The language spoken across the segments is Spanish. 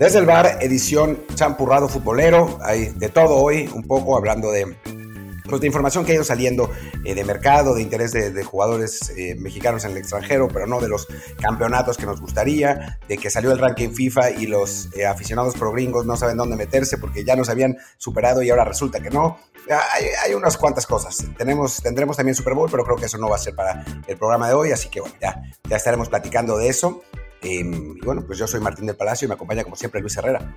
Desde el bar, edición champurrado futbolero. Hay de todo hoy, un poco hablando de, pues, de información que ha ido saliendo eh, de mercado, de interés de, jugadores eh, mexicanos en el extranjero, pero no de los campeonatos que nos gustaría, de que salió el ranking FIFA y los eh, aficionados pro gringos no saben dónde meterse porque ya nos habían superado y ahora resulta que no. Hay, hay, unas cuantas cosas. Tenemos, tendremos también Super Bowl, pero creo que eso no va a ser para el programa de hoy, así que bueno, ya, ya estaremos platicando de eso. Em, y bueno, pues yo soy Martín del Palacio y me acompaña como siempre Luis Herrera.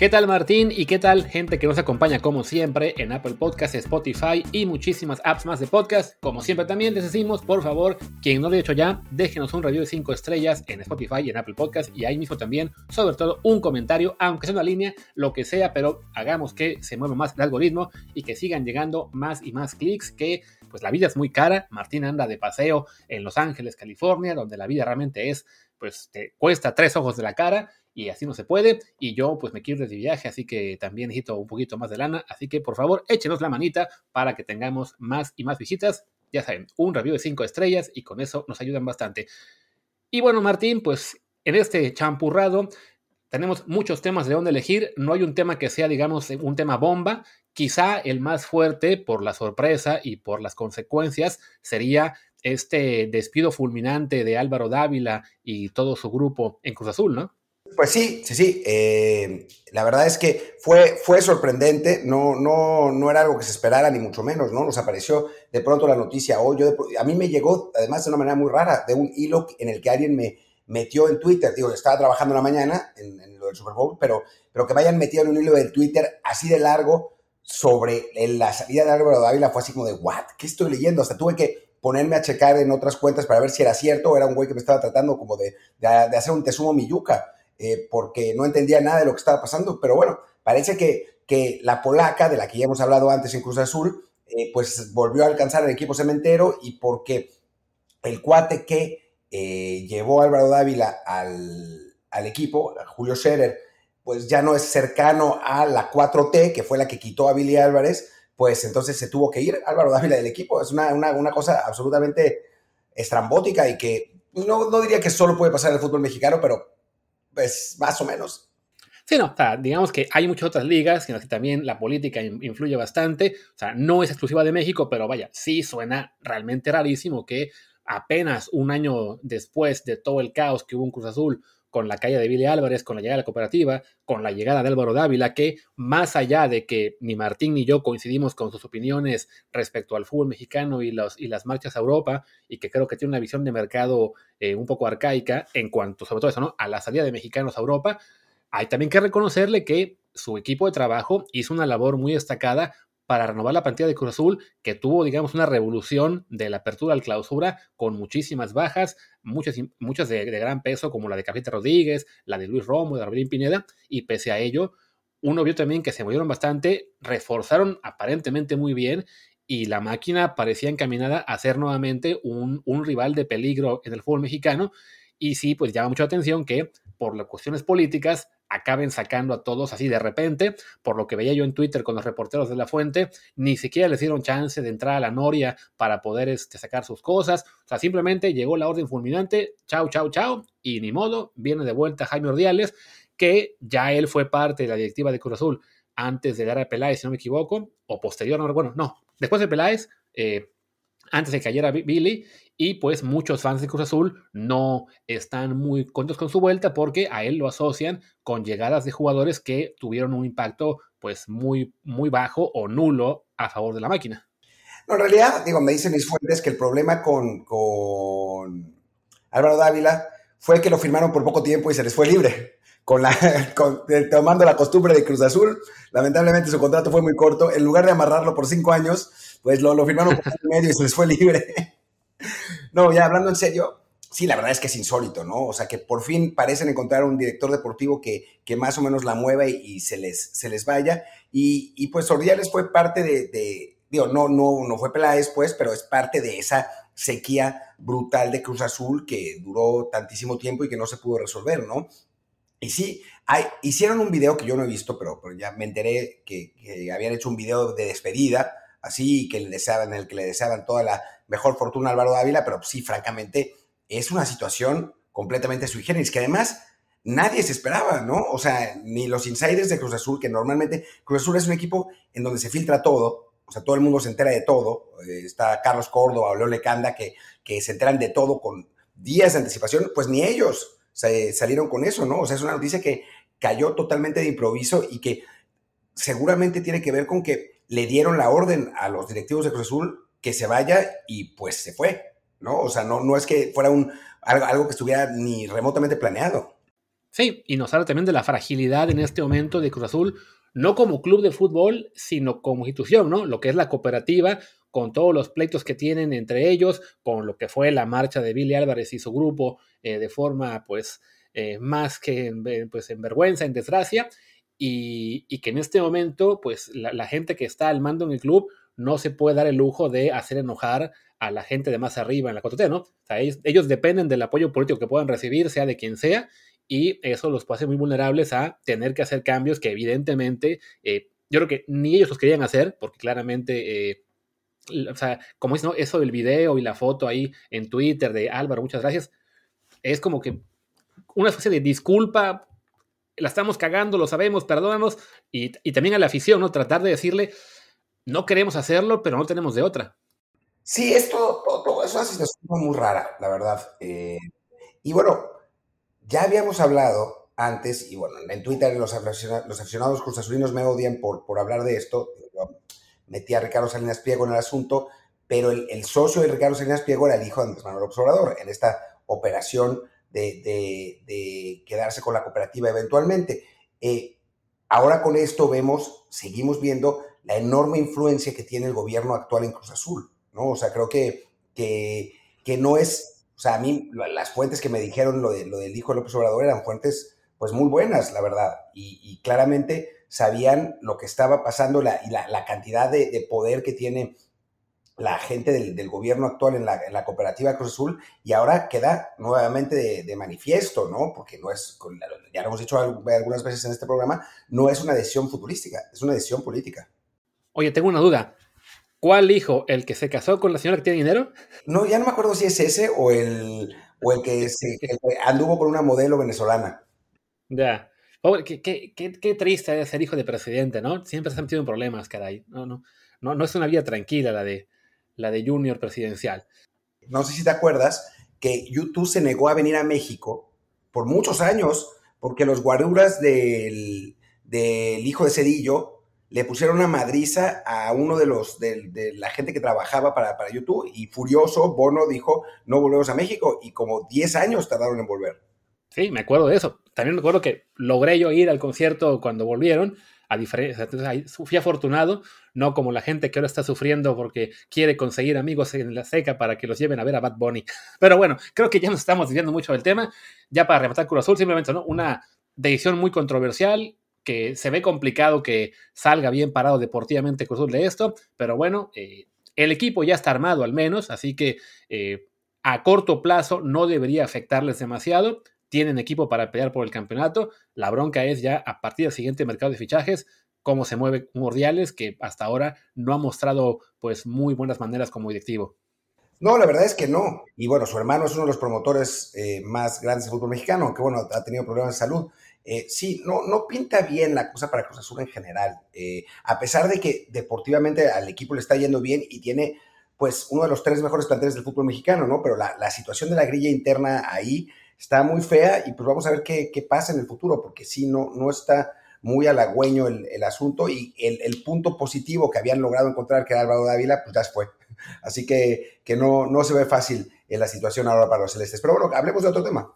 ¿Qué tal Martín? ¿Y qué tal gente que nos acompaña como siempre en Apple Podcasts, Spotify y muchísimas apps más de podcast? Como siempre también les decimos, por favor, quien no lo haya hecho ya, déjenos un review de 5 estrellas en Spotify y en Apple Podcasts y ahí mismo también, sobre todo, un comentario, aunque sea una línea, lo que sea, pero hagamos que se mueva más el algoritmo y que sigan llegando más y más clics que pues la vida es muy cara. Martín anda de paseo en Los Ángeles, California, donde la vida realmente es pues te cuesta tres ojos de la cara y así no se puede. Y yo pues me quiero ir de viaje, así que también necesito un poquito más de lana. Así que por favor échenos la manita para que tengamos más y más visitas. Ya saben, un review de cinco estrellas y con eso nos ayudan bastante. Y bueno, Martín, pues en este champurrado tenemos muchos temas de dónde elegir. No hay un tema que sea, digamos, un tema bomba. Quizá el más fuerte por la sorpresa y por las consecuencias sería este despido fulminante de Álvaro Dávila y todo su grupo en Cruz Azul, ¿no? Pues sí, sí, sí. Eh, la verdad es que fue, fue sorprendente, no, no, no era algo que se esperara, ni mucho menos, ¿no? Nos apareció de pronto la noticia hoy. a mí me llegó, además, de una manera muy rara, de un hilo en el que alguien me metió en Twitter. Digo, estaba trabajando en la mañana en, lo del Super Bowl, pero, pero que me hayan metido en un hilo de Twitter así de largo sobre la salida de Álvaro Dávila fue así como de, ¿what? ¿Qué estoy leyendo? Hasta tuve que ponerme a checar en otras cuentas para ver si era cierto o era un güey que me estaba tratando como de, de, hacer un tesumo miyuca, eh, porque no entendía nada de lo que estaba pasando. Pero bueno, parece que, que la polaca, de la que ya hemos hablado antes en Cruz Azul, eh, pues volvió a alcanzar el equipo cementero y porque el cuate que eh, llevó Álvaro Dávila al, al equipo, Julio Scherer, pues ya no es cercano a la 4T, que fue la que quitó a Billy Álvarez, pues entonces se tuvo que ir Álvaro Dávila del equipo. Es una, una, cosa absolutamente estrambótica y que no, no, diría que solo puede pasar en el fútbol mexicano, pero pues más o menos. Sí, no, digamos que hay muchas otras ligas en las que también la política influye bastante. O sea, no es exclusiva de México, pero vaya, sí suena realmente rarísimo que apenas un año después de todo el caos que hubo en Cruz Azul, con la caída de Billy Álvarez, con la llegada de la cooperativa, con la llegada de Álvaro Dávila, que más allá de que ni Martín ni yo coincidimos con sus opiniones respecto al fútbol mexicano y, los, y las marchas a Europa, y que creo que tiene una visión de mercado eh, un poco arcaica en cuanto, sobre todo eso, ¿no? A la salida de mexicanos a Europa, hay también que reconocerle que su equipo de trabajo hizo una labor muy destacada para renovar la plantilla de Cruz Azul, que tuvo, digamos, una revolución de la apertura al clausura con muchísimas bajas, muchas, muchas de, gran peso, como la de Cafita Rodríguez, la de Luis Romo, de Arbelín Pineda, y pese a ello, uno vio también que se movieron bastante, reforzaron aparentemente muy bien y la máquina parecía encaminada a ser nuevamente un, un, rival de peligro en el fútbol mexicano. Y sí, pues llama mucha atención que por las cuestiones políticas acaben sacando a todos así de repente, por lo que veía yo en Twitter con los reporteros de la fuente, ni siquiera les dieron chance de entrar a la noria para poder este, sacar sus cosas, o sea, simplemente llegó la orden fulminante, chao, chao, chao, y ni modo, viene de vuelta Jaime Ordiales, que ya él fue parte de la directiva de Cruz Azul antes de dar a Peláez, si no me equivoco, o posterior, no, bueno, no, después de Peláez, eh, antes de que cayera Billy, y pues muchos fans de Cruz Azul no están muy contentos con su vuelta porque a él lo asocian con llegadas de jugadores que tuvieron un impacto pues muy, muy bajo o nulo a favor de la máquina. No, en realidad, digo, me dicen mis fuentes que el problema con, con Álvaro Dávila fue que lo firmaron por poco tiempo y se les fue libre. Con la, tomando la costumbre de Cruz Azul, lamentablemente su contrato fue muy corto. En lugar de amarrarlo por cinco años, pues lo, lo firmaron por medio y se les fue libre. No, ya hablando en serio, sí, la verdad es que es insólito, ¿no? O sea, que por fin parecen encontrar un director deportivo que, que más o menos la mueva y, se, les, se les vaya. Y, y pues Ordiales fue parte de, digo, no, no, no fue Peláez, pues, pero es parte de esa sequía brutal de Cruz Azul que duró tantísimo tiempo y que no se pudo resolver, ¿no? Y sí, hay, hicieron un video que yo no he visto, pero, ya me enteré que, habían hecho un video de despedida, así, que le deseaban, el que le deseaban toda la, mejor fortuna Álvaro Dávila, pero sí, francamente, es una situación completamente sui generis, que además nadie se esperaba, ¿no? O sea, ni los insiders de Cruz Azul, que normalmente Cruz Azul es un equipo en donde se filtra todo, o sea, todo el mundo se entera de todo. Eh, está Carlos Córdoba Leo Lecanda que, que se enteran de todo con días de anticipación, pues ni ellos salieron con eso, ¿no? O sea, es una noticia que cayó totalmente de improviso y que seguramente tiene que ver con que le dieron la orden a los directivos de Cruz Azul que se vaya y pues se fue, ¿no? O sea, no, no es que fuera un, algo que estuviera ni remotamente planeado. Sí, y nos habla también de la fragilidad en este momento de Cruz Azul, no como club de fútbol, sino como institución, ¿no? Lo que es la cooperativa, con todos los pleitos que tienen entre ellos, con lo que fue la marcha de Billy Álvarez y su grupo eh, de forma, pues, eh, más que en, pues, en vergüenza, en desgracia, y, que en este momento, pues, la, gente que está al mando en el club no se puede dar el lujo de hacer enojar a la gente de más arriba en la 4 ¿no? Ellos dependen del apoyo político que puedan recibir, sea de quien sea, y eso los hace muy vulnerables a tener que hacer cambios que evidentemente eh, yo creo que ni ellos los querían hacer, porque claramente, eh, o sea, como es ¿no? eso del video y la foto ahí en Twitter de Álvaro, muchas gracias, es como que una especie de disculpa, la estamos cagando, lo sabemos, perdónanos, y, también a la afición, ¿no? Tratar de decirle, no queremos hacerlo, pero no tenemos de otra. Sí, esto, todo, es una situación muy rara, la verdad. Eh, y bueno, ya habíamos hablado antes, y bueno, en Twitter los aficionados, los aficionados cruzazulinos me odian por, por hablar de esto. metí a Ricardo Salinas Pliego en el asunto, pero el, socio de Ricardo Salinas Pliego era el hijo de Andrés Manuel Observador en esta operación de, quedarse con la cooperativa eventualmente. Eh, ahora con esto vemos, seguimos viendo la enorme influencia que tiene el gobierno actual en Cruz Azul, ¿no? O sea, creo que, que, que no es o sea, a mí las fuentes que me dijeron lo, de, lo del hijo de López Obrador eran fuentes pues muy buenas, la verdad, y, claramente sabían lo que estaba pasando la, y la, cantidad de, poder que tiene la gente del, gobierno actual en la, en la, cooperativa Cruz Azul y ahora queda nuevamente de, manifiesto, ¿no? Porque no es, ya lo hemos dicho algunas veces en este programa, no es una decisión futurística, es una decisión política. Oye, tengo una duda. ¿Cuál hijo? ¿El que se casó con la señora que tiene dinero? No, ya no me acuerdo si es ese o el, o el, que, se, anduvo con una modelo venezolana. Ya. qué, qué, qué, triste es ser hijo de presidente, ¿no? Siempre se han metido en problemas, caray. No, no, no, no es una vida tranquila la de, la de Junior presidencial. No sé si te acuerdas que YouTube se negó a venir a México por muchos años porque los guaruras del, del hijo de Cedillo le pusieron una madriza a uno de los de, la gente que trabajaba para, para, YouTube y furioso Bono dijo no volvemos a México y como 10 años tardaron en volver. Sí, me acuerdo de eso. También me acuerdo que logré yo ir al concierto cuando volvieron, a diferencia, fui afortunado, no como la gente que ahora está sufriendo porque quiere conseguir amigos en la seca para que los lleven a ver a Bad Bunny. Pero bueno, creo que ya nos estamos diciendo mucho del tema. Ya para rematar Cruz Azul, simplemente ¿no? una decisión muy controversial, que se ve complicado que salga bien parado deportivamente Cruz de esto, pero bueno, eh, el equipo ya está armado al menos, así que eh, a corto plazo no debería afectarles demasiado. Tienen equipo para pelear por el campeonato. La bronca es ya a partir del siguiente mercado de fichajes cómo se mueve Mordiales, que hasta ahora no ha mostrado pues muy buenas maneras como directivo. No, la verdad es que no. Y bueno, su hermano es uno de los promotores eh, más grandes del fútbol mexicano, aunque bueno, ha tenido problemas de salud. Eh, sí, no, no pinta bien la cosa para Cruz Azul en general. Eh, a pesar de que deportivamente al equipo le está yendo bien y tiene pues uno de los tres mejores planteles del fútbol mexicano, ¿no? Pero la, situación de la grilla interna ahí está muy fea y pues vamos a ver qué, pasa en el futuro, porque sí, no, no está muy halagüeño el, el asunto y el, punto positivo que habían logrado encontrar, que era Álvaro Dávila, pues ya fue. Así que, que no, no se ve fácil la situación ahora para los celestes. Pero bueno, hablemos de otro tema.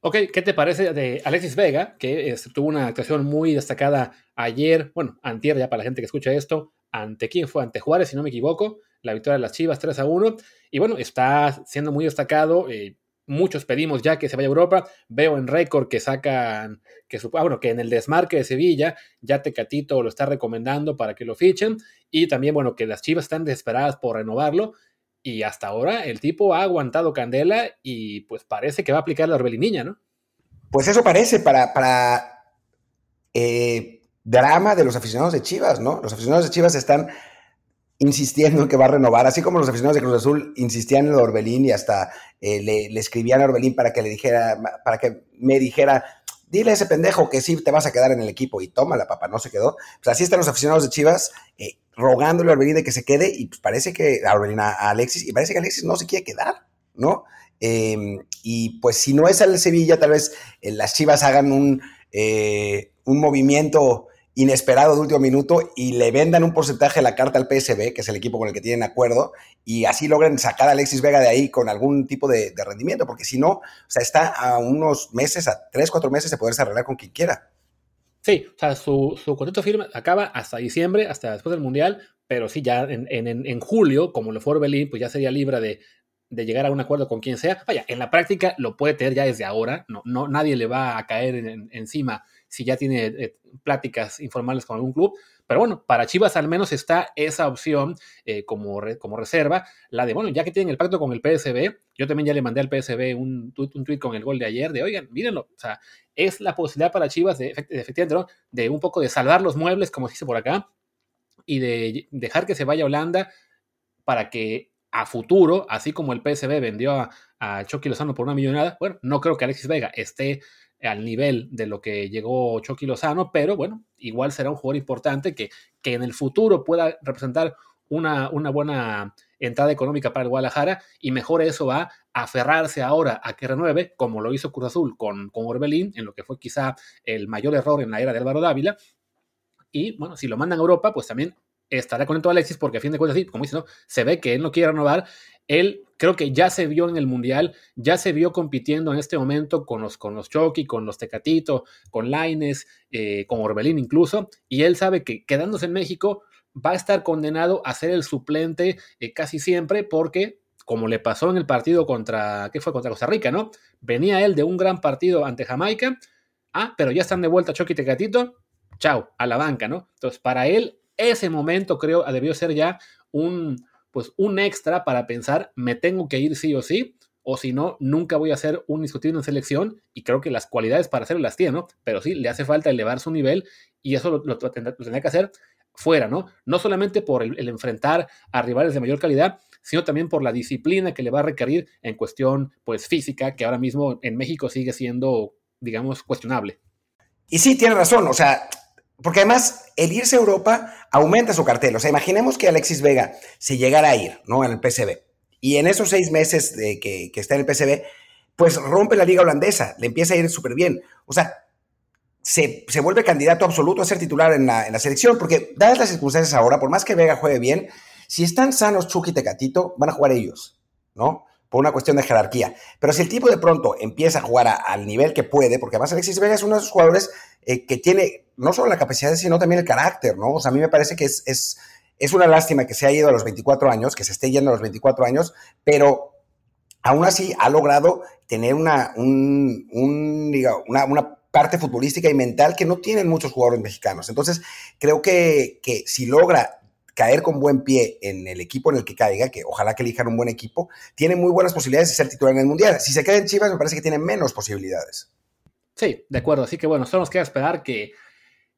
Ok, ¿qué te parece de Alexis Vega, que este, tuvo una actuación muy destacada ayer, bueno, antier ya para la gente que escucha esto, ante quién fue, ante Juárez, si no me equivoco, la victoria de las Chivas 3 a 1, y bueno, está siendo muy destacado, eh, muchos pedimos ya que se vaya a Europa, veo en récord que sacan, que, ah, bueno, que en el desmarque de Sevilla, ya Tecatito lo está recomendando para que lo fichen, y también, bueno, que las Chivas están desesperadas por renovarlo, y hasta ahora el tipo ha aguantado candela y pues parece que va a aplicar la Orbeliniña, ¿no? Pues eso parece para, para eh, drama de los aficionados de Chivas, ¿no? Los aficionados de Chivas están insistiendo en que va a renovar, así como los aficionados de Cruz Azul insistían en Orbelín y hasta eh, le, escribían a Orbelín para que le dijera, para que me dijera, dile a ese pendejo que sí te vas a quedar en el equipo y toma la papa, no se quedó. Pues así están los aficionados de Chivas eh, rogándole a Orbelín de que se quede y pues parece que a Orbelín a, Alexis y parece que Alexis no se quiere quedar, ¿no? Em, y pues si no es al Sevilla, tal vez eh, las Chivas hagan un, un movimiento inesperado de último minuto y le vendan un porcentaje de la carta al PSB, que es el equipo con el que tienen acuerdo, y así logren sacar a Alexis Vega de ahí con algún tipo de, rendimiento, porque si no, o sea, está a unos meses, a tres, cuatro meses de poderse arreglar con quien quiera. Sí, o sea, su, contrato firma acaba hasta diciembre, hasta después del Mundial, pero sí, ya en, en, julio, como lo fue Orbelín, pues ya sería libre de llegar a un acuerdo con quien sea. Vaya, en la práctica lo puede tener ya desde ahora, no, no, nadie le va a caer encima si ya tiene eh, pláticas informales con algún club. Pero bueno, para Chivas al menos está esa opción eh, como, como reserva, la de, bueno, ya que tienen el pacto con el PSB, yo también ya le mandé al PSB un tweet, un tweet con el gol de ayer, de, oigan, mírenlo, o sea, es la posibilidad para Chivas de, efectivamente, de un poco de salvar los muebles, como se dice por acá, y de dejar que se vaya a Holanda para que a futuro, así como el PSB vendió a, a Chucky Lozano por una millonada, bueno, no creo que Alexis Vega esté al nivel de lo que llegó Chucky Lozano, pero bueno, igual será un jugador importante que, que en el futuro pueda representar una, una, buena entrada económica para el Guadalajara y mejor eso va a aferrarse ahora a que renueve, como lo hizo Cruz Azul con, con Orbelín, en lo que fue quizá el mayor error en la era de Álvaro Dávila. Y bueno, si lo mandan a Europa, pues también estará con todo Alexis, porque a fin de cuentas, sí, como dice, ¿no? se ve que él no quiere renovar él creo que ya se vio en el Mundial, ya se vio compitiendo en este momento con los, con los Chucky, con los Tecatito, con Laines, eh, con Orbelín incluso, y él sabe que quedándose en México va a estar condenado a ser el suplente eh, casi siempre porque como le pasó en el partido contra, ¿qué fue? Contra Costa Rica, ¿no? Venía él de un gran partido ante Jamaica, ah, pero ya están de vuelta Chucky Tecatito, chao, a la banca, ¿no? Entonces, para él, ese momento creo debió ser ya un, pues un extra para pensar, me tengo que ir sí o sí, o si no, nunca voy a ser un discutido en selección y creo que las cualidades para hacerlo las tiene, ¿no? Pero sí, le hace falta elevar su nivel y eso lo, tendrá, que hacer fuera, ¿no? No solamente por el, enfrentar a rivales de mayor calidad, sino también por la disciplina que le va a requerir en cuestión, pues, física, que ahora mismo en México sigue siendo, digamos, cuestionable. Y sí, tiene razón, o sea, porque además, el irse a Europa aumenta su cartel. O sea, imaginemos que Alexis Vega se llegara a ir, ¿no? En el PSV. Y en esos seis meses de que, está en el PSV, pues rompe la liga holandesa, le empieza a ir súper bien. O sea, se, vuelve candidato absoluto a ser titular en la, en la, selección, porque dadas las circunstancias ahora, por más que Vega juegue bien, si están sanos Chucky y Tecatito, van a jugar ellos, ¿no? por una cuestión de jerarquía. Pero si el tipo de pronto empieza a jugar al nivel que puede, porque además Alexis Vega es uno de esos jugadores eh, que tiene no solo la capacidad, sino también el carácter, ¿no? O sea, a mí me parece que es, es, es una lástima que se haya ido a los 24 años, que se esté yendo a los 24 años, pero aún así ha logrado tener una, un, una, una parte futbolística y mental que no tienen muchos jugadores mexicanos. Entonces, creo que, que si logra caer con buen pie en el equipo en el que caiga, que ojalá que elijan un buen equipo, tiene muy buenas posibilidades de ser titular en el Mundial. Si se queda en Chivas, me parece que tiene menos posibilidades. Sí, de acuerdo. Así que bueno, solo nos queda esperar que,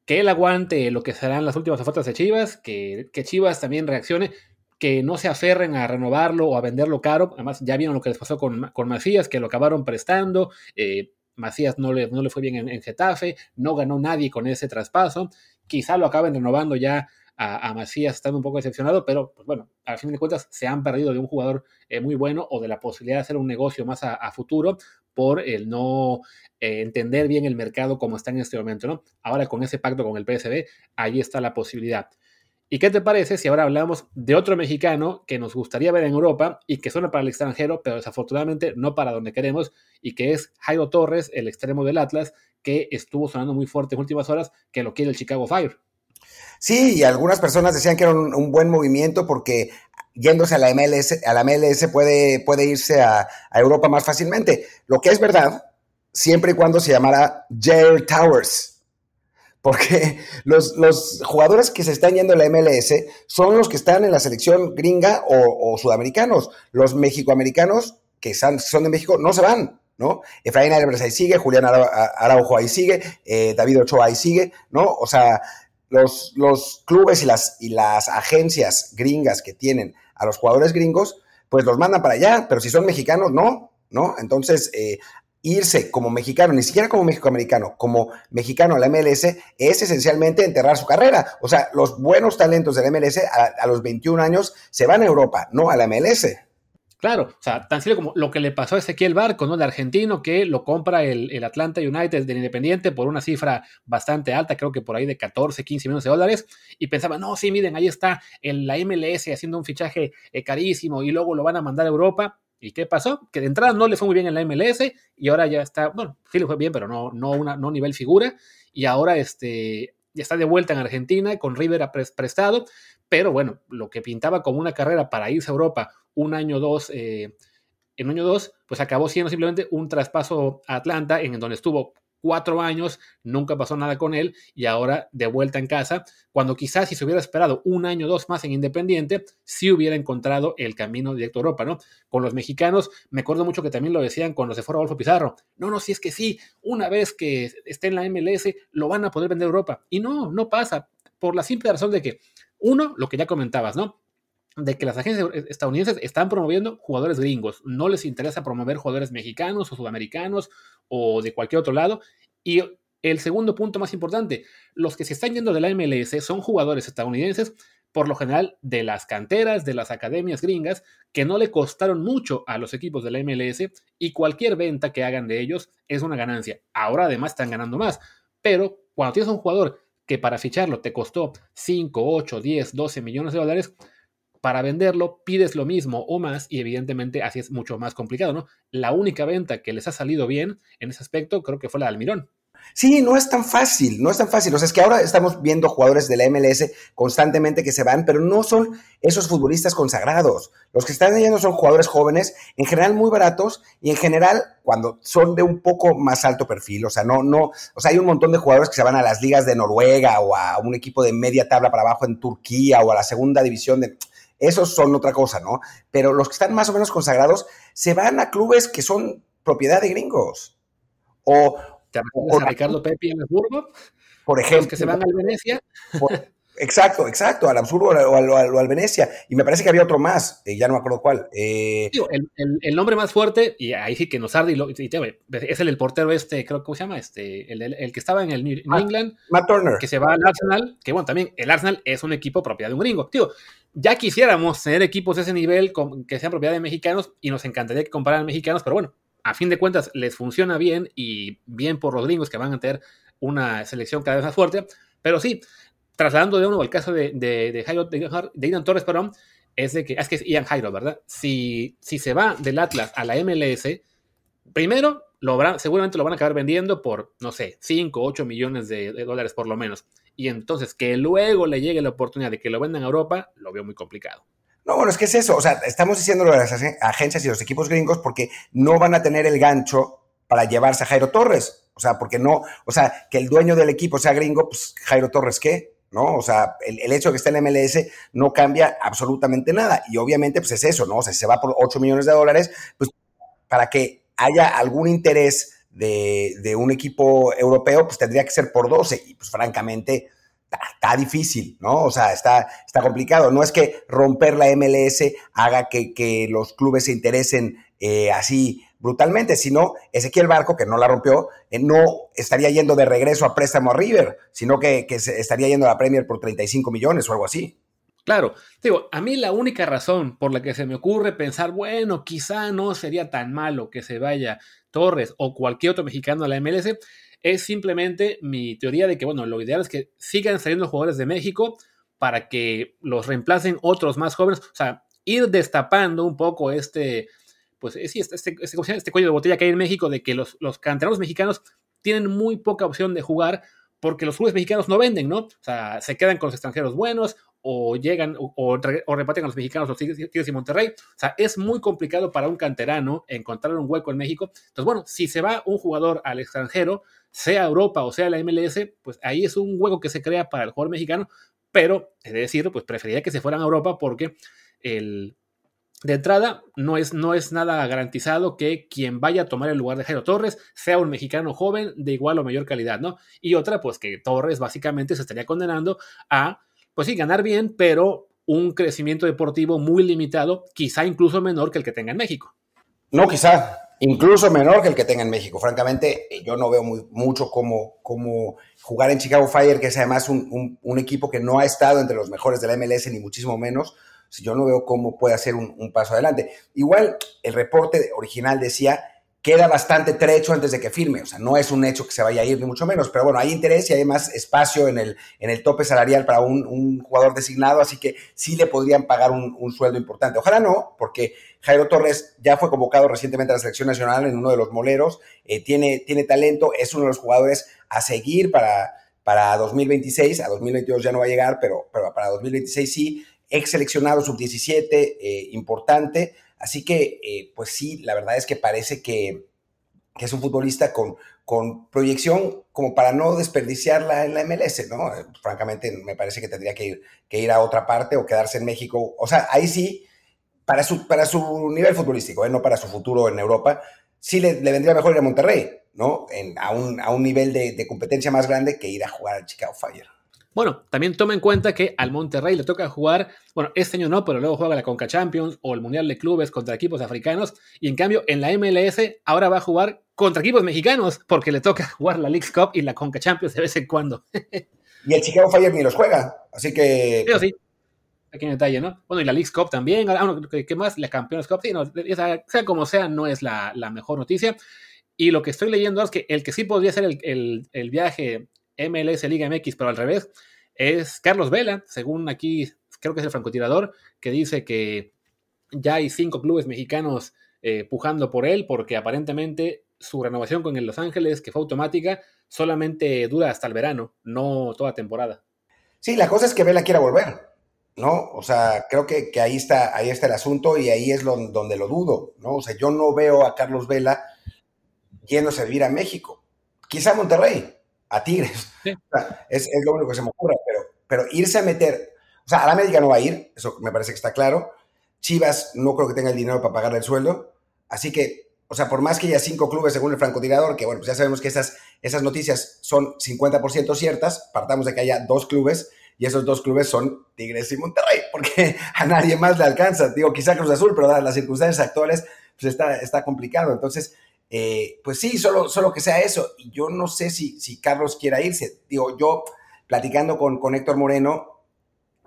que él aguante lo que serán las últimas ofertas de Chivas, que, que Chivas también reaccione, que no se aferren a renovarlo o a venderlo caro. Además, ya vieron lo que les pasó con, con Macías, que lo acabaron prestando. Eh, Macías no le, no le fue bien en, en Getafe, no ganó nadie con ese traspaso. Quizá lo acaben renovando ya a, Macías estando un poco decepcionado, pero pues bueno, al fin de cuentas se han perdido de un jugador eh, muy bueno o de la posibilidad de hacer un negocio más a, futuro por el no eh, entender bien el mercado como está en este momento, ¿no? Ahora con ese pacto con el PSB, ahí está la posibilidad. ¿Y qué te parece si ahora hablamos de otro mexicano que nos gustaría ver en Europa y que suena para el extranjero, pero desafortunadamente no para donde queremos, y que es Jairo Torres, el extremo del Atlas, que estuvo sonando muy fuerte en últimas horas, que lo quiere el Chicago Fire? Sí, y algunas personas decían que era un, buen movimiento porque yéndose a la MLS, a la MLS puede, puede irse a, Europa más fácilmente. Lo que es verdad, siempre y cuando se llamara Jair Towers. Porque los, los, jugadores que se están yendo a la MLS son los que están en la selección gringa o, sudamericanos. Los mexicoamericanos que son, de México no se van, ¿no? Efraín Álvarez ahí sigue, Julián Araujo ahí sigue, eh, David Ochoa ahí sigue, ¿no? O sea, los, los clubes y las, y las agencias gringas que tienen a los jugadores gringos, pues los mandan para allá, pero si son mexicanos, no, ¿no? Entonces, eh, irse como mexicano, ni siquiera como mexicoamericano, como mexicano a la MLS, es esencialmente enterrar su carrera. O sea, los buenos talentos de la MLS a, a los 21 años se van a Europa, no a la MLS. Claro, o sea, tan simple como lo que le pasó a Ezequiel Barco, ¿no? De argentino, que lo compra el, Atlanta United del Independiente por una cifra bastante alta, creo que por ahí de 14, 15 millones de dólares, y pensaba, no, sí, miren, ahí está en la MLS haciendo un fichaje eh, carísimo y luego lo van a mandar a Europa. ¿Y qué pasó? Que de entrada no le fue muy bien en la MLS y ahora ya está, bueno, sí le fue bien, pero no, no, una, no nivel figura, y ahora este, ya está de vuelta en Argentina con River prestado, pero bueno, lo que pintaba como una carrera para irse a Europa un año dos, eh, en año dos, pues acabó siendo simplemente un traspaso a Atlanta en donde estuvo cuatro años, nunca pasó nada con él y ahora de vuelta en casa, cuando quizás si se hubiera esperado un año o dos más en Independiente, sí hubiera encontrado el camino directo a Europa, ¿no? Con los mexicanos, me acuerdo mucho que también lo decían cuando se fue Rodolfo Pizarro, no, no, si es que sí, una vez que esté en la MLS, lo van a poder vender a Europa. Y no, no pasa, por la simple razón de que, uno, lo que ya comentabas, ¿no? De que las agencias estadounidenses están promoviendo jugadores gringos. No les interesa promover jugadores mexicanos o sudamericanos o de cualquier otro lado. Y el segundo punto más importante, los que se están yendo de la MLS son jugadores estadounidenses, por lo general de las canteras, de las academias gringas, que no le costaron mucho a los equipos de la MLS y cualquier venta que hagan de ellos es una ganancia. Ahora además están ganando más, pero cuando tienes un jugador que para ficharlo te costó 5, 8, 10, 12 millones de dólares, para venderlo pides lo mismo o más y evidentemente así es mucho más complicado, ¿no? La única venta que les ha salido bien en ese aspecto creo que fue la de Almirón. Sí, no es tan fácil, no es tan fácil. O sea, es que ahora estamos viendo jugadores de la MLS constantemente que se van, pero no son esos futbolistas consagrados. Los que están yendo son jugadores jóvenes, en general muy baratos y en general cuando son de un poco más alto perfil. O sea, no, no, o sea, hay un montón de jugadores que se van a las ligas de Noruega o a un equipo de media tabla para abajo en Turquía o a la segunda división de esos son otra cosa, ¿no? Pero los que están más o menos consagrados se van a clubes que son propiedad de gringos. O, ¿Te o a Ricardo Pepi en Hamburgo? Por ejemplo. Los que se van al Venecia. exacto, exacto, al absurdo o al, Venecia. Y me parece que había otro más, eh, ya no me acuerdo cuál. Eh, el, nombre más fuerte, y ahí sí que nos arde, es el, el portero este, creo, ¿cómo se llama? Este, el, que estaba en el New England. Matt Turner. Que se va al Arsenal, que bueno, también el Arsenal es un equipo propiedad de un gringo. Tío, ya quisiéramos tener equipos de ese nivel que sean propiedad de mexicanos y nos encantaría que compraran mexicanos, pero bueno, a fin de cuentas les funciona bien y bien por los gringos que van a tener una selección cada vez más fuerte. Pero sí, trasladando de uno al caso de, de, de, Ian Torres, perdón, es de que, es que es Ian Jairo, ¿verdad? Si, si se va del Atlas a la MLS, primero, lo seguramente lo van a acabar vendiendo por, no sé, 5, 8 millones de dólares por lo menos y entonces que luego le llegue la oportunidad de que lo vendan a Europa, lo veo muy complicado. No, bueno, es que es eso. O sea, estamos diciendo de las agencias y los equipos gringos porque no van a tener el gancho para llevarse a Jairo Torres. O sea, porque no, o sea, que el dueño del equipo sea gringo, pues Jairo Torres, ¿qué? ¿No? O sea, el, hecho de que esté en MLS no cambia absolutamente nada. Y obviamente, pues es eso, ¿no? O sea, se va por 8 millones de dólares, pues para que haya algún interés de, un equipo europeo, pues tendría que ser por 12. Y pues francamente, está, difícil, ¿no? O sea, está, está complicado. No es que romper la MLS haga que, los clubes se interesen eh, así brutalmente, sino Ezequiel Barco, que no la rompió, eh, no estaría yendo de regreso a préstamo a River, sino que, que estaría yendo a la Premier por 35 millones o algo así. Claro, digo, a mí la única razón por la que se me ocurre pensar, bueno, quizá no sería tan malo que se vaya Torres o cualquier otro mexicano a la MLS, es simplemente mi teoría de que, bueno, lo ideal es que sigan saliendo jugadores de México para que los reemplacen otros más jóvenes, o sea, ir destapando un poco este, pues eh, sí, este, este, este, este cuello de botella que hay en México de que los, los canteranos mexicanos tienen muy poca opción de jugar porque los clubes mexicanos no venden, ¿no? O sea, se quedan con los extranjeros buenos o llegan o, o, a los mexicanos, los Tigres y Monterrey. O sea, es muy complicado para un canterano encontrar un hueco en México. Entonces, bueno, si se va un jugador al extranjero, sea Europa o sea la MLS, pues ahí es un hueco que se crea para el jugador mexicano, pero, es decir, pues preferiría que se fueran a Europa porque el, de entrada, no es, no es nada garantizado que quien vaya a tomar el lugar de Jairo Torres sea un mexicano joven de igual o mayor calidad, ¿no? Y otra, pues que Torres básicamente se estaría condenando a, pues sí, ganar bien, pero un crecimiento deportivo muy limitado, quizá incluso menor que el que tenga en México. No, quizá, incluso menor que el que tenga en México. Francamente, yo no veo mucho cómo, jugar en Chicago Fire, que es además un, equipo que no ha estado entre los mejores de la MLS, ni muchísimo menos yo no veo cómo puede hacer un, paso adelante. Igual, el reporte original decía, queda bastante trecho antes de que firme, o sea, no es un hecho que se vaya a ir, ni mucho menos, pero bueno, hay interés y hay más espacio en el, en el tope salarial para un, jugador designado, así que sí le podrían pagar un, sueldo importante. Ojalá no, porque Jairo Torres ya fue convocado recientemente a la selección nacional en uno de los moleros, eh, tiene, tiene talento, es uno de los jugadores a seguir para, para 2026, a 2022 ya no va a llegar, pero, pero para 2026 sí, ex seleccionado sub-17, eh, importante. Así que, eh, pues sí, la verdad es que parece que, es un futbolista con, proyección como para no desperdiciarla en la MLS, ¿no? francamente, me parece que tendría que ir, que ir a otra parte o quedarse en México. O sea, ahí sí, para su, para su nivel futbolístico, ¿eh? no para su futuro en Europa, sí le, vendría mejor ir a Monterrey, ¿no? En, a, un, a un nivel de, de competencia más grande que ir a jugar al Chicago Fire. Bueno, también toma en cuenta que al Monterrey le toca jugar, bueno, este año no, pero luego juega la Conca Champions o el Mundial de Clubes contra equipos africanos. Y en cambio, en la MLS ahora va a jugar contra equipos mexicanos porque le toca jugar la League Cup y la Conca Champions de vez en cuando. y el Chicago Fire ni los juega, así que. Pero sí. Pequeño detalle, ¿no? Bueno, y la League Cup también. Ah, ¿Qué más? La Campeones Cup. Sí, no, sea, como sea, no es la, mejor noticia. Y lo que estoy leyendo es que el que sí podría ser el, el viaje MLS Liga MX, pero al revés, es Carlos Vela, según aquí creo que es el francotirador, que dice que ya hay cinco clubes mexicanos eh, pujando por él porque aparentemente su renovación con el Los Ángeles, que fue automática, solamente dura hasta el verano, no toda temporada. Sí, la cosa es que Vela quiera volver, ¿no? O sea, creo que, ahí, está, ahí está el asunto y ahí es donde lo dudo, ¿no? O sea, yo no veo a Carlos Vela yéndose a vivir a México. Quizá a Monterrey, a Tigres. es, lo único que se me ocurre, pero, pero irse a meter, o sea, a la América no va a ir, eso me parece que está claro. Chivas no creo que tenga el dinero para pagarle el sueldo, así que, o sea, por más que haya cinco clubes según el francotirador, que bueno, pues ya sabemos que esas, esas noticias son 50% ciertas, partamos de que haya dos clubes, y esos dos clubes son Tigres y Monterrey, porque a nadie más le alcanza. Digo, quizá Cruz Azul, pero dadas las circunstancias actuales, pues está, está complicado. Entonces, eh, pues sí, solo, solo que sea eso. Y yo no sé si, si Carlos quiera irse. Digo, yo platicando con, con Héctor Moreno,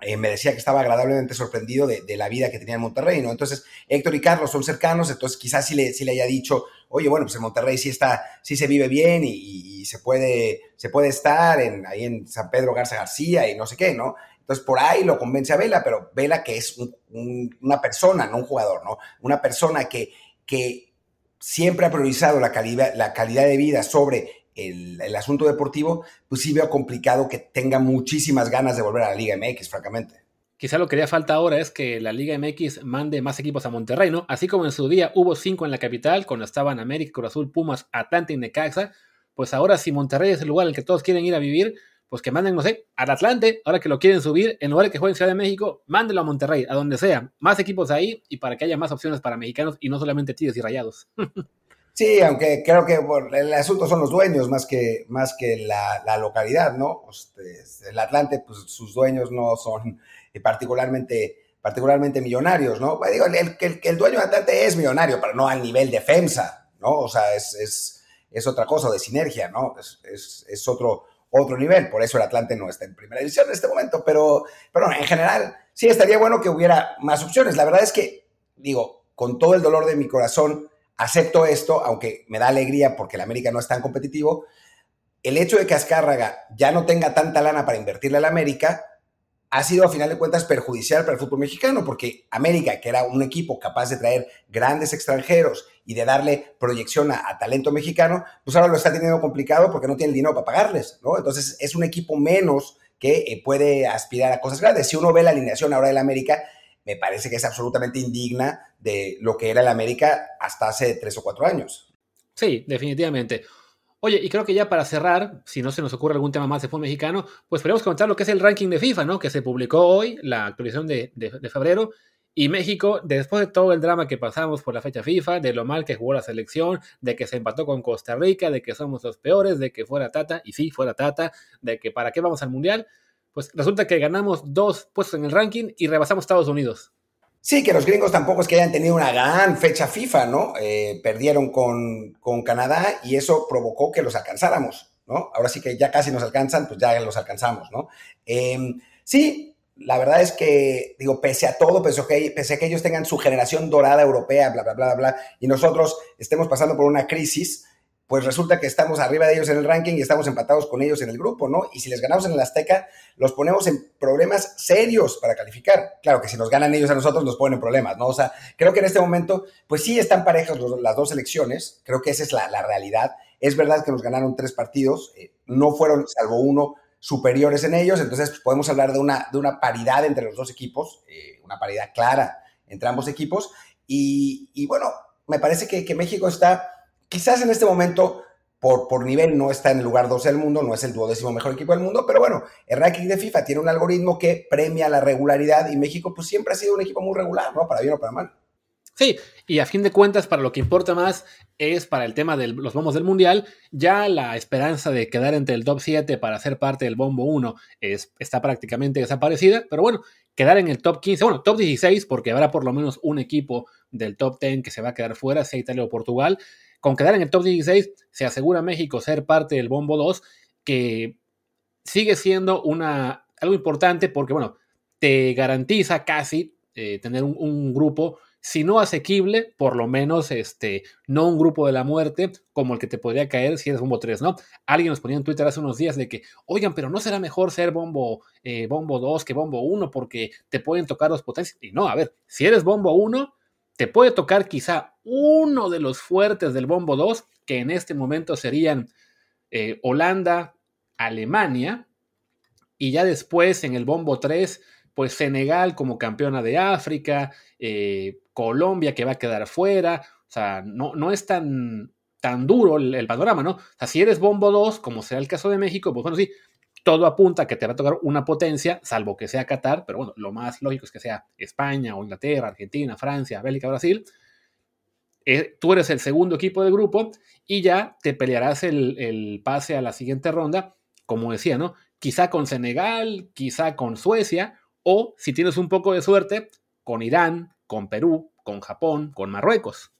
eh, me decía que estaba agradablemente sorprendido de, la vida que tenía en Monterrey, ¿no? Entonces, Héctor y Carlos son cercanos, entonces quizás sí le, sí le haya dicho, oye, bueno, pues en Monterrey sí está, sí se vive bien y, se, puede, se puede estar en, ahí en San Pedro Garza García y no sé qué, ¿no? Entonces, por ahí lo convence a Vela, pero Vela que es una persona, no un jugador, ¿no? Una persona que, que siempre ha priorizado la calidad, la calidad de vida sobre el, asunto deportivo, pues sí veo complicado que tenga muchísimas ganas de volver a la Liga MX, francamente. Quizá lo que le falta ahora es que la Liga MX mande más equipos a Monterrey, ¿no? Así como en su día hubo cinco en la capital, cuando estaban América, Cruz Azul, Pumas, Atlanta y Necaxa, pues ahora si Monterrey es el lugar al que todos quieren ir a vivir, pues que manden, no sé, al Atlante, ahora que lo quieren subir, en lugar de que jueguen en Ciudad de México, mándenlo a Monterrey, a donde sea, más equipos ahí y para que haya más opciones para mexicanos y no solamente Tigres y Rayados. Sí, aunque creo que el asunto son los dueños más que, más que la, localidad, ¿no? Este, el Atlante, pues sus dueños no son particularmente, particularmente millonarios, ¿no? Digo, el, el, el, dueño de Atlante es millonario, pero no al nivel de FEMSA, ¿no? O sea, es, es, es otra cosa, de sinergia, ¿no? Es, es, es otro, otro nivel. Por eso el Atlante no está en primera división en este momento. Pero, pero en general, sí estaría bueno que hubiera más opciones. La verdad es que, digo, con todo el dolor de mi corazón, acepto esto, aunque me da alegría porque el América no es tan competitivo. El hecho de que Azcárraga ya no tenga tanta lana para invertirle al América ha sido a final de cuentas perjudicial para el fútbol mexicano, porque América, que era un equipo capaz de traer grandes extranjeros y de darle proyección a, talento mexicano, pues ahora lo está teniendo complicado porque no tiene el dinero para pagarles, ¿no? Entonces es un equipo menos que eh, puede aspirar a cosas grandes. Si uno ve la alineación ahora del América, me parece que es absolutamente indigna de lo que era el América hasta hace tres o cuatro años. Sí, definitivamente. Oye, y creo que ya para cerrar, si no se nos ocurre algún tema más de fútbol mexicano, pues podemos comentar lo que es el ranking de FIFA, ¿no? Que se publicó hoy, la actualización de, febrero, Y México, después de todo el drama que pasamos por la fecha FIFA, de lo mal que jugó la selección, de que se empató con Costa Rica, de que somos los peores, de que fuera Tata, y sí, fuera Tata, de que para qué vamos al Mundial, pues resulta que ganamos dos puestos en el ranking y rebasamos Estados Unidos. Sí, que los gringos tampoco es que hayan tenido una gran fecha FIFA, ¿no? Eh, perdieron con, con, Canadá y eso provocó que los alcanzáramos, ¿no? Ahora sí que ya casi nos alcanzan, pues ya los alcanzamos, ¿no? Eh, sí, la verdad es que, digo, pese a todo, pese a, que, pese a que ellos tengan su generación dorada europea, bla, bla, bla, bla, y nosotros estemos pasando por una crisis, pues resulta que estamos arriba de ellos en el ranking y estamos empatados con ellos en el grupo, ¿no? Y si les ganamos en el Azteca, los ponemos en problemas serios para calificar. Claro que si nos ganan ellos a nosotros, nos ponen problemas, ¿no? O sea, creo que en este momento, pues sí están parejas las dos elecciones, creo que esa es la, realidad. Es verdad que nos ganaron tres partidos, eh, no fueron, salvo uno, superiores en ellos, entonces pues, podemos hablar de una, de una paridad entre los dos equipos, eh, una paridad clara entre ambos equipos, y, bueno, me parece que, que, México está, quizás en este momento, por, por nivel, no está en el lugar 12 del mundo, no es el duodécimo mejor equipo del mundo, pero bueno, el ranking de FIFA tiene un algoritmo que premia la regularidad y México pues siempre ha sido un equipo muy regular, ¿no? Para bien o para mal. Sí, y a fin de cuentas, para lo que importa más es para el tema de los bombos del Mundial, ya la esperanza de quedar entre el top 7 para ser parte del bombo 1 es, está prácticamente desaparecida, pero bueno, quedar en el top 15, bueno, top 16, porque habrá por lo menos un equipo del top 10 que se va a quedar fuera, sea Italia o Portugal. Con quedar en el top 16, se asegura México ser parte del bombo 2, que sigue siendo una, algo importante porque, bueno, te garantiza casi eh, tener un grupo si no asequible, por lo menos este, no un grupo de la muerte como el que te podría caer si eres bombo 3, ¿no? Alguien nos ponía en Twitter hace unos días de que, oigan, pero no será mejor ser bombo, eh, bombo 2 que bombo 1 porque te pueden tocar los potencias. Y no, a ver, si eres bombo 1, te puede tocar quizá uno de los fuertes del bombo 2, que en este momento serían eh, Holanda, Alemania, y ya después en el bombo 3 pues Senegal como campeona de África, eh, Colombia que va a quedar fuera, o sea, no, no es tan, tan duro el, panorama, ¿no? O sea, si eres bombo 2, como sea el caso de México, pues bueno, sí, todo apunta a que te va a tocar una potencia, salvo que sea Qatar, pero bueno, lo más lógico es que sea España o Inglaterra, Argentina, Francia, Bélgica, Brasil. Eh, tú eres el segundo equipo del grupo y ya te pelearás el, el pase a la siguiente ronda, como decía, ¿no? Quizá con Senegal, quizá con Suecia, o si tienes un poco de suerte, con Irán, con Perú, con Japón, con Marruecos.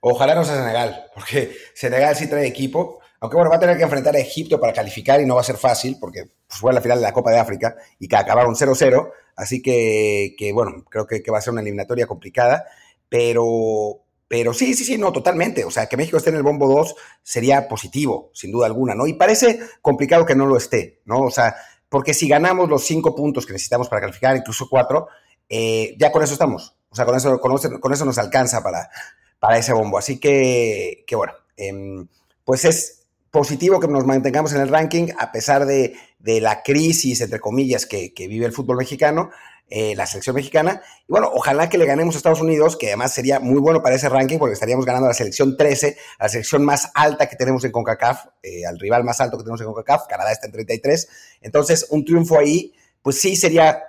Ojalá no sea Senegal, porque Senegal sí trae equipo, aunque bueno, va a tener que enfrentar a Egipto para calificar y no va a ser fácil, porque pues, fue la final de la Copa de África y que acabaron 0-0, así que, bueno, creo que, va a ser una eliminatoria complicada, pero, pero sí, sí, sí, no, totalmente. O sea, que México esté en el bombo 2 sería positivo, sin duda alguna, ¿no? Y parece complicado que no lo esté, ¿no? O sea, porque si ganamos los cinco puntos que necesitamos para calificar, incluso cuatro, eh, ya con eso estamos. O sea, con eso, con eso, nos alcanza para, para ese bombo. Así que, que bueno, em, pues es positivo que nos mantengamos en el ranking a pesar de, de la crisis, entre comillas, que, vive el fútbol mexicano. Eh, la selección mexicana. Y bueno, ojalá que le ganemos a Estados Unidos, que además sería muy bueno para ese ranking, porque estaríamos ganando a la selección 13, a la selección más alta que tenemos en CONCACAF, eh, al rival más alto que tenemos en CONCACAF, Canadá está en 33. Entonces, un triunfo ahí, pues sí sería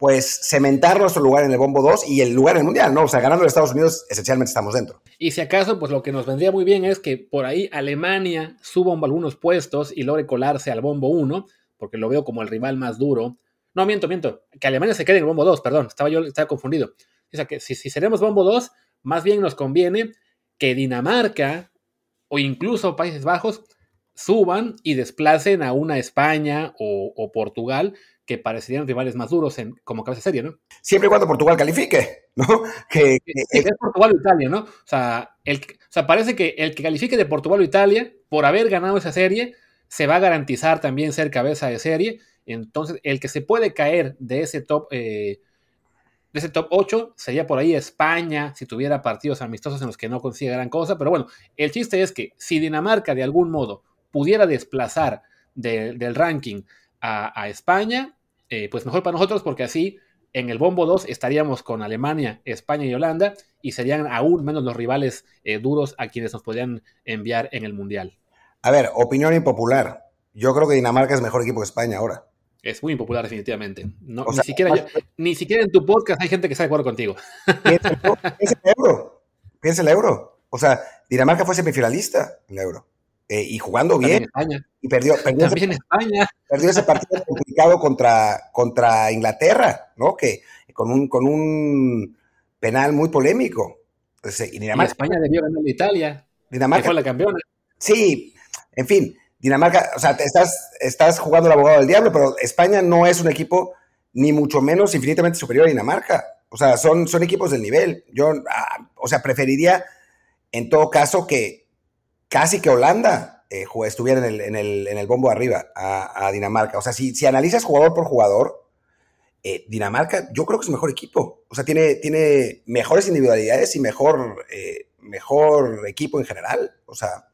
pues cementar nuestro lugar en el bombo 2 y el lugar en el mundial, ¿no? O sea, ganando a Estados Unidos, esencialmente estamos dentro. Y si acaso, pues lo que nos vendría muy bien es que por ahí Alemania suba algunos puestos y logre colarse al bombo 1, porque lo veo como el rival más duro no, miento, miento. Que Alemania se quede en el bombo 2, perdón. Estaba yo estaba confundido. O sea, que si, seremos bombo 2, más bien nos conviene que Dinamarca o incluso Países Bajos suban y desplacen a una España o, Portugal que parecerían rivales más duros en, como cabeza serie, ¿no? Siempre y cuando Portugal califique, ¿no? Que, es Portugal o Italia, ¿no? O sea, el, o sea, parece que el que califique de Portugal o Italia, por haber ganado esa serie, se va a garantizar también ser cabeza de serie entonces, el que se puede caer de ese top, eh, de ese top 8 sería por ahí España, si tuviera partidos amistosos en los que no consiga gran cosa. Pero bueno, el chiste es que si Dinamarca de algún modo pudiera desplazar del ranking a, España, eh, pues mejor para nosotros porque así en el bombo 2 estaríamos con Alemania, España y Holanda y serían aún menos los rivales eh, duros a quienes nos podrían enviar en el Mundial. A ver, opinión impopular. Yo creo que Dinamarca es mejor equipo que España ahora. Es muy impopular, definitivamente. No, ni, siquiera ni siquiera en tu podcast hay gente que está de acuerdo contigo. Piensa, el euro. Piensa el euro. O sea, Dinamarca fue semifinalista en el euro. Eh, y jugando bien. Y perdió, perdió, ese, España. perdió ese partido complicado contra, contra Inglaterra, ¿no? Que con un, con un penal muy polémico. y, Dinamarca, España debió ganar Italia. Dinamarca. Que fue la campeona. Sí, en fin, Dinamarca, o sea, te estás, estás jugando el abogado del diablo, pero España no es un equipo ni mucho menos infinitamente superior a Dinamarca. O sea, son, son equipos del nivel. Yo, ah, o sea, preferiría en todo caso que casi que Holanda eh, estuviera en el, bombo arriba a, Dinamarca. O sea, si, si analizas jugador por jugador, eh, Dinamarca yo creo que es mejor equipo. O sea, tiene, tiene mejores individualidades y mejor, eh, mejor equipo en general. O sea,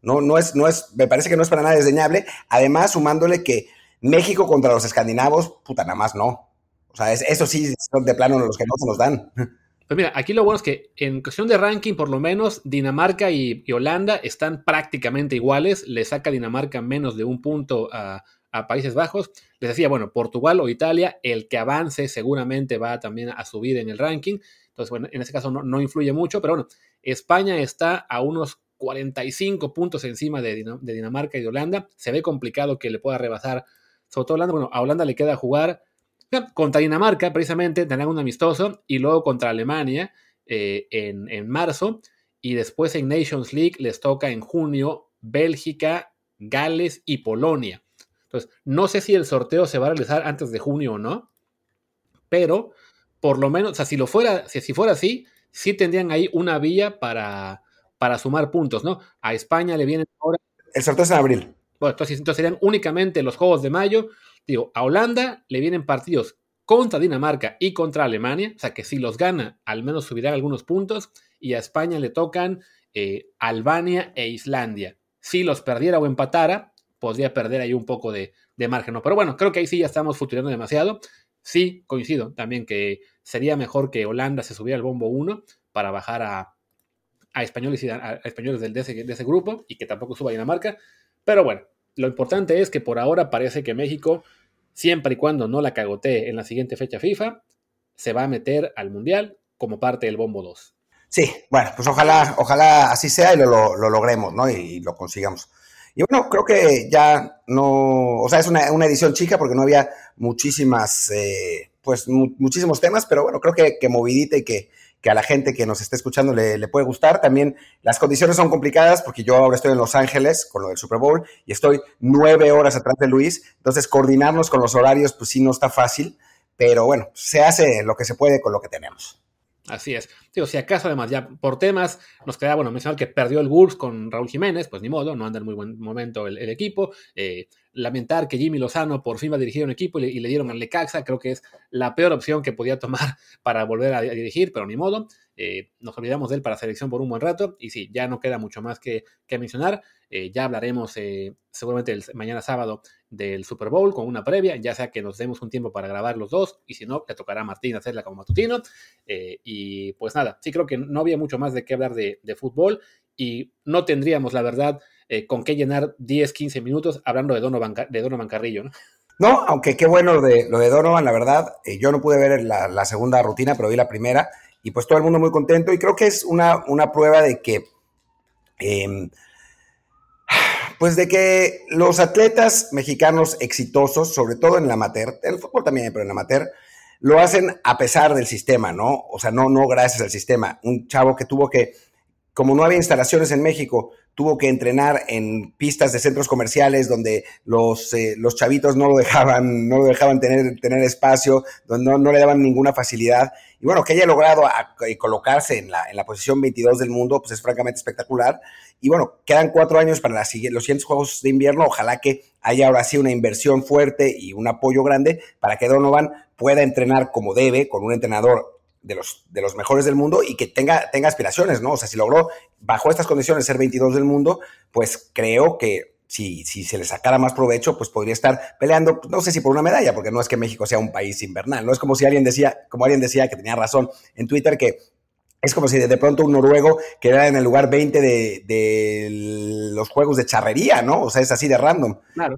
no, no, es, no es, me parece que no es para nada desdeñable. Además, sumándole que México contra los escandinavos, puta, nada más no. O sea, eso sí son de plano los que no se nos dan. Pues mira, aquí lo bueno es que en cuestión de ranking, por lo menos, Dinamarca y, Holanda están prácticamente iguales. Le saca Dinamarca menos de un punto a, Países Bajos. Les decía, bueno, Portugal o Italia, el que avance seguramente va también a subir en el ranking. Entonces, bueno, en ese caso no, influye mucho, pero bueno, España está a unos 45 puntos encima de, Dinamarca y de Holanda. Se ve complicado que le pueda rebasar, sobre todo Holanda. Bueno, a Holanda le queda jugar contra Dinamarca, precisamente, tendrán un amistoso, y luego contra Alemania eh, en, marzo. Y después en Nations League les toca en junio Bélgica, Gales y Polonia. Entonces, no sé si el sorteo se va a realizar antes de junio o no, pero por lo menos, o sea, si lo fuera, si, si fuera así, sí tendrían ahí una vía para, para sumar puntos, ¿no? A España le vienen ahora. El sorteo es en abril. Bueno, entonces, serían únicamente los Juegos de Mayo. Digo, a Holanda le vienen partidos contra Dinamarca y contra Alemania, o sea que si los gana, al menos subirán algunos puntos. Y a España le tocan eh, Albania e Islandia. Si los perdiera o empatara, podría perder ahí un poco de, margen. Pero bueno, creo que ahí sí ya estamos futurando demasiado. Sí, coincido también que sería mejor que Holanda se subiera al bombo 1 para bajar a, a españoles, y a, españoles del, de, ese, de ese grupo y que tampoco suba a Dinamarca. Pero bueno, lo importante es que por ahora parece que México, siempre y cuando no la cagotee en la siguiente fecha FIFA, se va a meter al Mundial como parte del Bombo 2. Sí, bueno, pues ojalá, ojalá así sea y lo, logremos, ¿no? Y, lo consigamos. Y bueno, creo que ya no, o sea, es una, edición chica porque no había muchísimas, eh, pues muchísimos temas, pero bueno, creo que, que movidita y que, que a la gente que nos esté escuchando le, puede gustar. También las condiciones son complicadas porque yo ahora estoy en Los Ángeles con lo del Super Bowl y estoy nueve horas atrás de Luis. Entonces, coordinarnos con los horarios, pues sí, no está fácil. Pero bueno, se hace lo que se puede con lo que tenemos. Así es. Digo, si acaso además ya por temas nos queda, bueno, mencionar que perdió el Wolves con Raúl Jiménez, pues ni modo, no anda en muy buen momento el, equipo. Eh, lamentar que Jimmy Lozano por fin va a dirigir un equipo y le, dieron al Lecaxa, creo que es la peor opción que podía tomar para volver a, dirigir, pero ni modo. Eh, nos olvidamos de él para selección por un buen rato y sí, ya no queda mucho más que, mencionar. Eh, ya hablaremos seguramente el, mañana sábado del Super Bowl con una previa, ya sea que nos demos un tiempo para grabar los dos y si no, le tocará a Martín hacerla como matutino. y pues nada, sí creo que no había mucho más de qué hablar de, fútbol y no tendríamos, la verdad, eh, con qué llenar 10, 15 minutos hablando de Donovan, de Donovan Carrillo, ¿no? No, aunque qué bueno lo de, lo de Donovan, la verdad. Eh, yo no pude ver la, segunda rutina, pero vi la primera y pues todo el mundo muy contento y creo que es una, una prueba de que, em, pues de que los atletas mexicanos exitosos, sobre todo en el amateur, el fútbol también, pero en el amateur, lo hacen a pesar del sistema, ¿no? O sea, no, no gracias al sistema. Un chavo que tuvo que, como no había instalaciones en México, tuvo que entrenar en pistas de centros comerciales donde los, eh, los chavitos no lo dejaban, no lo dejaban tener, tener espacio, donde no, le daban ninguna facilidad. Y bueno, que haya logrado eh, colocarse en la, en la posición 22 del mundo, pues es francamente espectacular. Y bueno, quedan cuatro años para los siguientes Juegos de Invierno. Ojalá que haya ahora sí una inversión fuerte y un apoyo grande para que Donovan pueda entrenar como debe, con un entrenador de los, de los mejores del mundo y que tenga, tenga aspiraciones, ¿no? O sea, si logró bajo estas condiciones ser 22 del mundo, pues creo que si, si se le sacara más provecho, pues podría estar peleando, no sé si por una medalla, porque no es que México sea un país invernal, no es como si alguien decía, como alguien decía que tenía razón en Twitter, que es como si de pronto un noruego quedara en el lugar 20 de, de los juegos de charrería, ¿no? O sea, es así de random. Claro.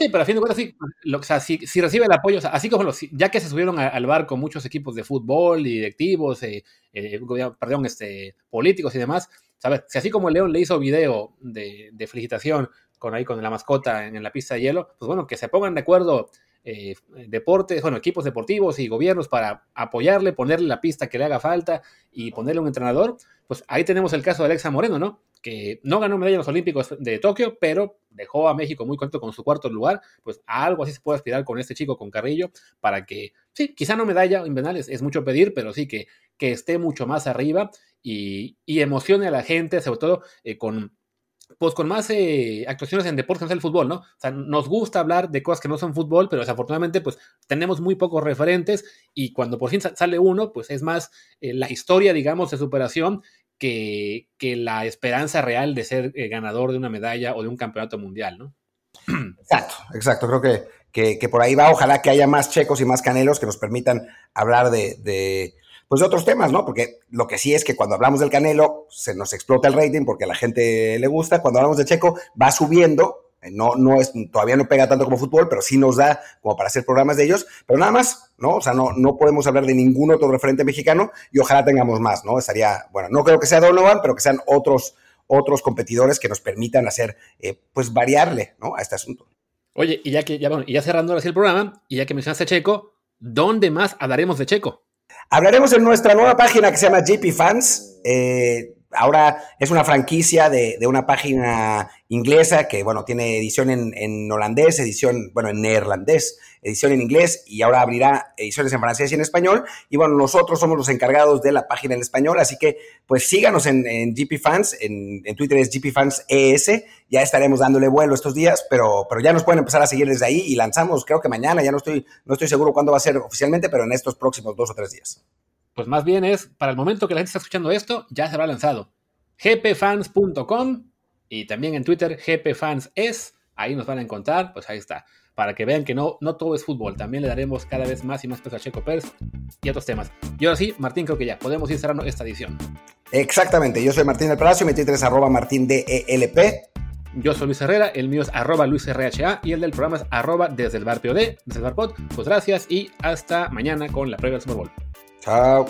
Sí, pero a fin de cuentas, sí, o sea, si, recibe el apoyo, así como los, ya que se subieron al barco muchos equipos de fútbol y directivos, eh, eh, perdón, este, políticos y demás, ¿sabes? Si así como León le hizo video de, felicitación con ahí con la mascota en, la pista de hielo, pues bueno, que se pongan de acuerdo eh, deportes, bueno, equipos deportivos y gobiernos para apoyarle, ponerle la pista que le haga falta y ponerle un entrenador, pues ahí tenemos el caso de Alexa Moreno, ¿no? Que no ganó medalla en los Olímpicos de Tokio, pero dejó a México muy contento con su cuarto lugar, pues a algo así se puede aspirar con este chico, con Carrillo, para que, sí, quizá no medalla en Benales, es mucho pedir, pero sí que, que esté mucho más arriba y, y emocione a la gente, sobre todo eh, con pues con más eh, actuaciones en deportes, no es el fútbol, ¿no? O sea, nos gusta hablar de cosas que no son fútbol, pero desafortunadamente, pues tenemos muy pocos referentes y cuando por fin sale uno, pues es más eh, la historia, digamos, de superación que, que, la esperanza real de ser eh, ganador de una medalla o de un campeonato mundial, ¿no? Exacto, exacto. Creo que, que, que, por ahí va. Ojalá que haya más checos y más canelos que nos permitan hablar de, de pues de otros temas, ¿no? Porque lo que sí es que cuando hablamos del Canelo se nos explota el rating porque a la gente le gusta. Cuando hablamos de Checo va subiendo. No, no es, todavía no pega tanto como fútbol, pero sí nos da como para hacer programas de ellos. Pero nada más, ¿no? O sea, no, no podemos hablar de ningún otro referente mexicano y ojalá tengamos más, ¿no? Estaría, bueno, no creo que sea Donovan, pero que sean otros, otros competidores que nos permitan hacer, eh, pues variarle, ¿no? A este asunto. Oye, y ya que, ya, bueno, y ya cerrando así el programa, y ya que mencionaste Checo, ¿dónde más hablaremos de Checo? Hablaremos en nuestra nueva página que se llama JP Fans. Eh, ahora es una franquicia de, una página inglesa que, bueno, tiene edición en, holandés, edición, bueno, en neerlandés, edición en inglés y ahora abrirá ediciones en francés y en español. Y bueno, nosotros somos los encargados de la página en español, así que pues síganos en, GP Fans, en, Twitter es GP Fans ES, ya estaremos dándole vuelo estos días, pero, pero ya nos pueden empezar a seguir desde ahí y lanzamos, creo que mañana, ya no estoy, no estoy seguro cuándo va a ser oficialmente, pero en estos próximos dos o tres días. Pues más bien es, para el momento que la gente está escuchando esto, ya se habrá lanzado. gpfans.com y también en Twitter gpfanses, ahí nos van a encontrar, pues ahí está, para que vean que no, no todo es fútbol, también le daremos cada vez más y más peso a Checo Pérez y otros temas. Y ahora sí, Martín, creo que ya podemos ir cerrando esta edición. Exactamente, yo soy Martín del Palacio, mi Twitter es arroba martindelp. Yo soy Luis Herrera, el mío es arroba luisrha y el del programa es arroba desde el bar POD, desde el bar Pod. Pues gracias y hasta mañana con la prueba del Super Bowl. Ciao.